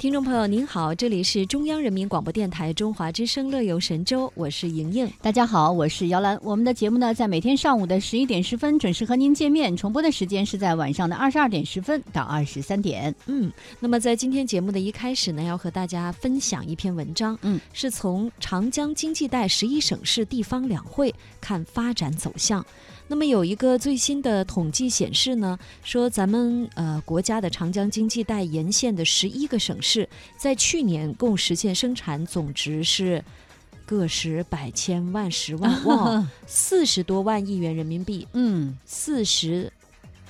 听众朋友您好，这里是中央人民广播电台中华之声乐游神州，我是莹莹。大家好，我是姚兰。我们的节目呢，在每天上午的十一点十分准时和您见面，重播的时间是在晚上的二十二点十分到二十三点。嗯，那么在今天节目的一开始呢，要和大家分享一篇文章，嗯，是从长江经济带十一省市地方两会看发展走向。那么有一个最新的统计显示呢，说咱们呃国家的长江经济带沿线的十一个省市，在去年共实现生产总值是个十百千万十万哇四十多万亿元人民币，嗯四十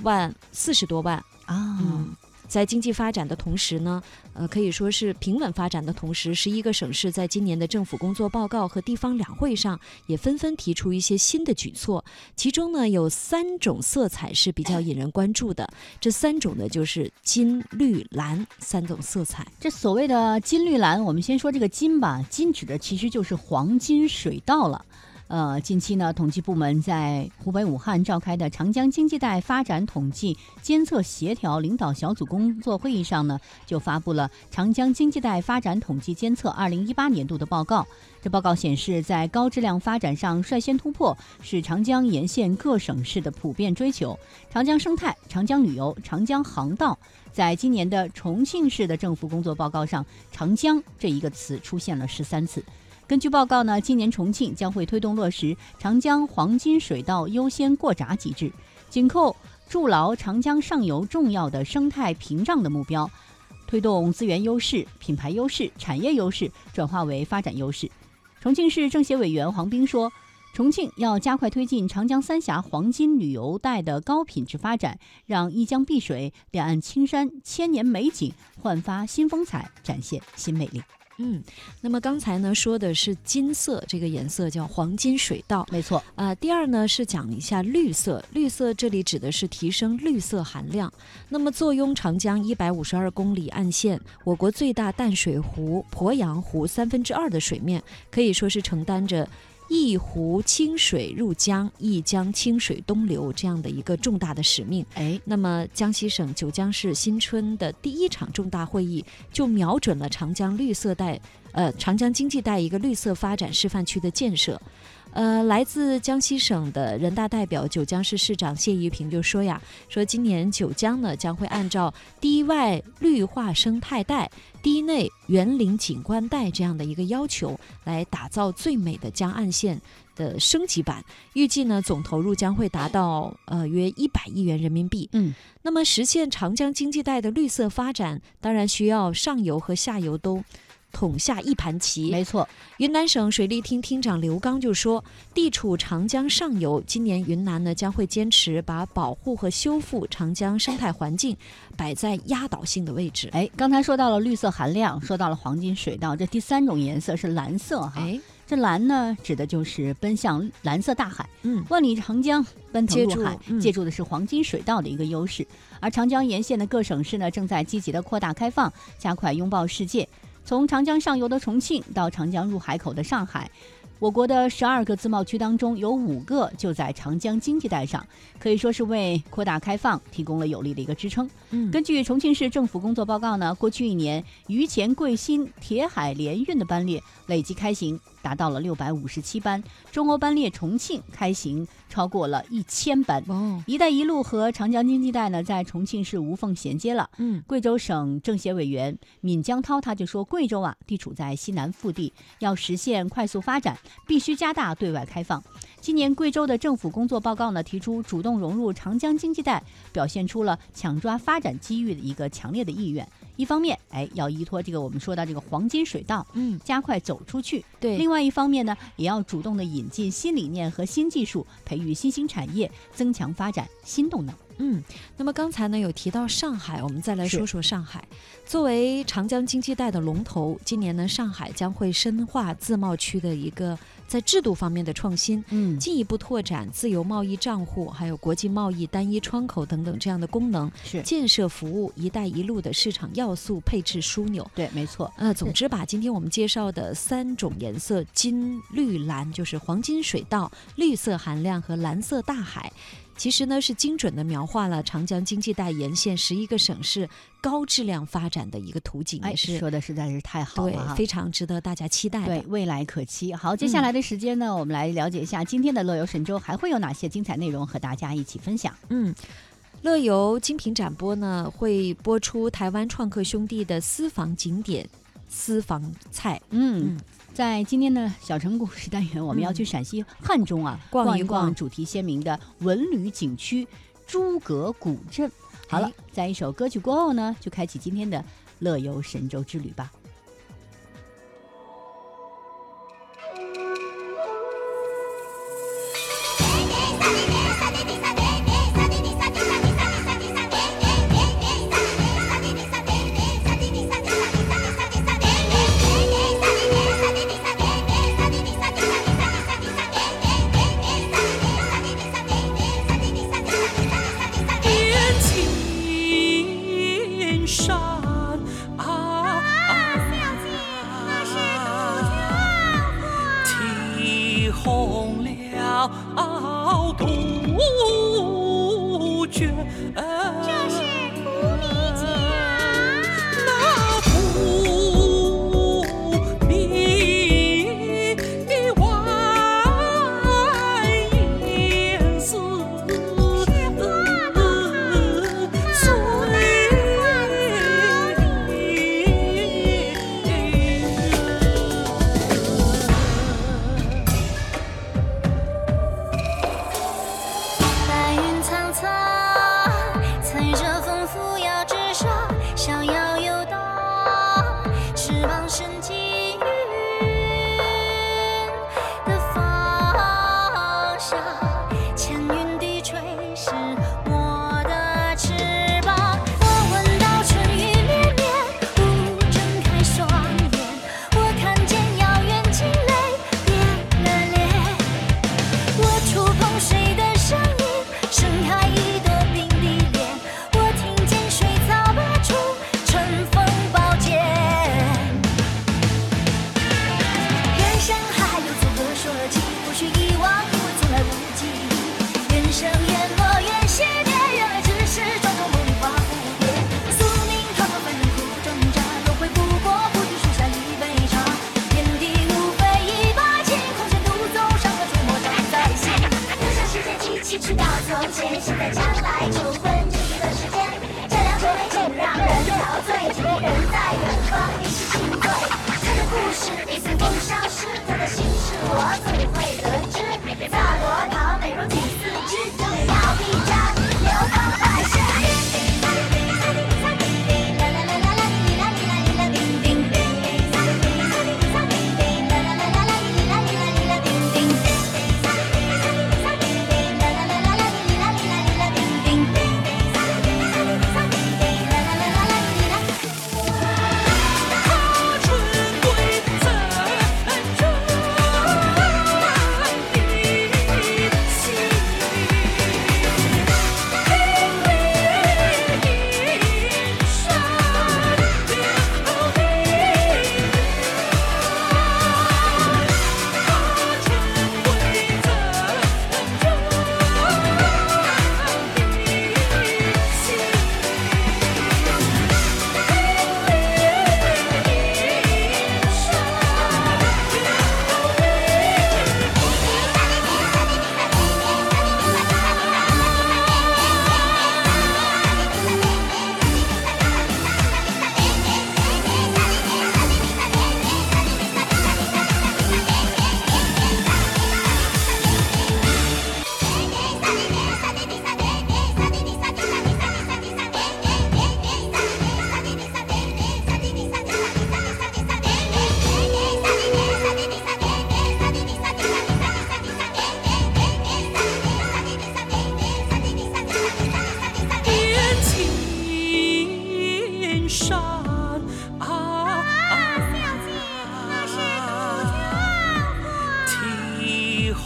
万四十多万。啊，嗯，在经济发展的同时呢，呃，可以说是平稳发展的同时，十一个省市在今年的政府工作报告和地方两会上也纷纷提出一些新的举措。其中呢，有三种色彩是比较引人关注的，这三种呢就是金、绿、蓝三种色彩。这所谓的金绿蓝，我们先说这个金吧，金指的其实就是黄金水稻了。呃，近期呢，统计部门在湖北武汉召开的长江经济带发展统计监测协调领导小组工作会议上呢，就发布了《长江经济带发展统计监测二零一八年度的报告》。这报告显示，在高质量发展上率先突破，是长江沿线各省市的普遍追求。长江生态、长江旅游、长江航道，在今年的重庆市的政府工作报告上，“长江”这一个词出现了十三次。根据报告呢，今年重庆将会推动落实长江黄金水道优先过闸机制，紧扣筑牢长江上游重要的生态屏障的目标，推动资源优势、品牌优势、产业优势转化为发展优势。重庆市政协委员黄斌说，重庆要加快推进长江三峡黄金旅游带的高品质发展，让一江碧水、两岸青山、千年美景焕发新风采，展现新魅力。嗯，那么刚才呢说的是金色这个颜色叫黄金水稻，没错，啊，第二呢是讲一下绿色，绿色这里指的是提升绿色含量。那么坐拥长江一百五十二公里岸线，我国最大淡水湖鄱阳湖三分之二的水面，可以说是承担着。一湖清水入江，一江清水东流这样的一个重大的使命。哎，那么江西省九江市新春的第一场重大会议就瞄准了长江绿色带，呃，长江经济带一个绿色发展示范区的建设。呃，来自江西省的人大代表、九江市市长谢一平就说呀，说今年九江呢将会按照堤外绿化生态带、堤内园林景观带这样的一个要求，来打造最美的江岸线的升级版。预计呢总投入将会达到呃约一百亿元人民币。嗯，那么实现长江经济带的绿色发展，当然需要上游和下游都。统下一盘棋，没错。云南省水利厅厅长刘刚就说，地处长江上游，今年云南呢将会坚持把保护和修复长江生态环境摆在压倒性的位置。哎，刚才说到了绿色含量，说到了黄金水稻，这第三种颜色是蓝色哈。哎，这蓝呢，指的就是奔向蓝色大海。嗯，万里长江奔腾入海，嗯、借助的是黄金水稻的一个优势。而长江沿线的各省市呢，正在积极的扩大开放，加快拥抱世界。从长江上游的重庆到长江入海口的上海，我国的十二个自贸区当中有五个就在长江经济带上，可以说是为扩大开放提供了有力的一个支撑。嗯，根据重庆市政府工作报告呢，过去一年渝黔桂新铁海联运的班列累计开行达到了六百五十七班，中欧班列重庆开行超过了一千班。哦，一带一路和长江经济带呢，在重庆市无缝衔接了。嗯，贵州省政协委员闵江涛他就说，贵州啊地处在西南腹地，要实现快速发展，必须加大对外开放。今年贵州的政府工作报告呢，提出主动融入长江经济带，表现出了抢抓发展机遇的一个强烈的意愿。一方面，哎，要依托这个我们说到这个黄金水稻，嗯，加快走出去；对，另外一方面呢，也要主动的引进新理念和新技术，培育新兴产业，增强发展新动能。嗯，那么刚才呢有提到上海，我们再来说说上海。作为长江经济带的龙头，今年呢上海将会深化自贸区的一个在制度方面的创新，嗯，进一步拓展自由贸易账户、还有国际贸易单一窗口等等这样的功能，是建设服务“一带一路”的市场要素配置枢纽。对，没错。呃，总之吧，今天我们介绍的三种颜色金、绿、蓝，就是黄金水稻、绿色含量和蓝色大海。其实呢是精准的描画了长江经济带沿线十一个省市高质量发展的一个图景，哎，也是说的实在是太好对了哈。非常值得大家期待。对未来可期。好，接下来的时间呢，我们来了解一下今天的乐游神州还会有哪些精彩内容和大家一起分享。嗯，乐游精品展播呢会播出台湾创客兄弟的私房景点、私房菜。嗯。嗯在今天的小城故事单元，我们要去陕西汉中啊，逛一一逛逛主题鲜明的文旅景区诸葛古镇。好了哎，在一首歌曲过后呢，就开启今天的乐游神州之旅吧。了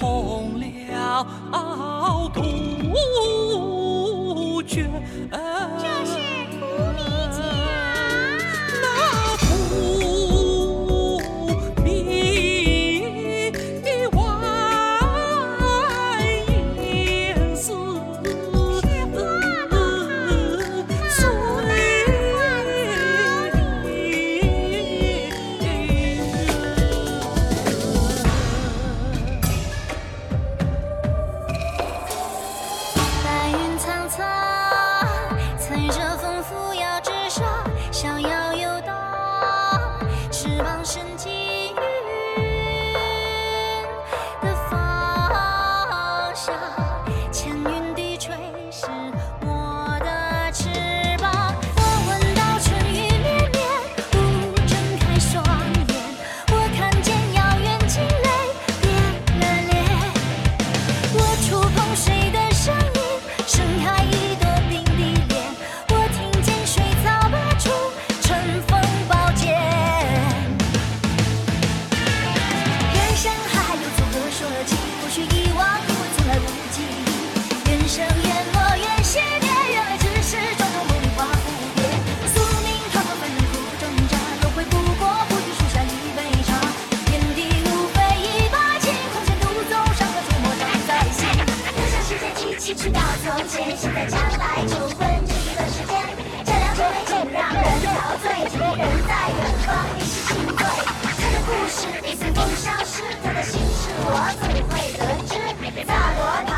红了杜鹃去知到从前、现在、将来，不分这一段时间，这两种美景让人陶醉。只为人在远方，一起幸醉。他的故事已随风消失，他的心事我总会得知？萨罗。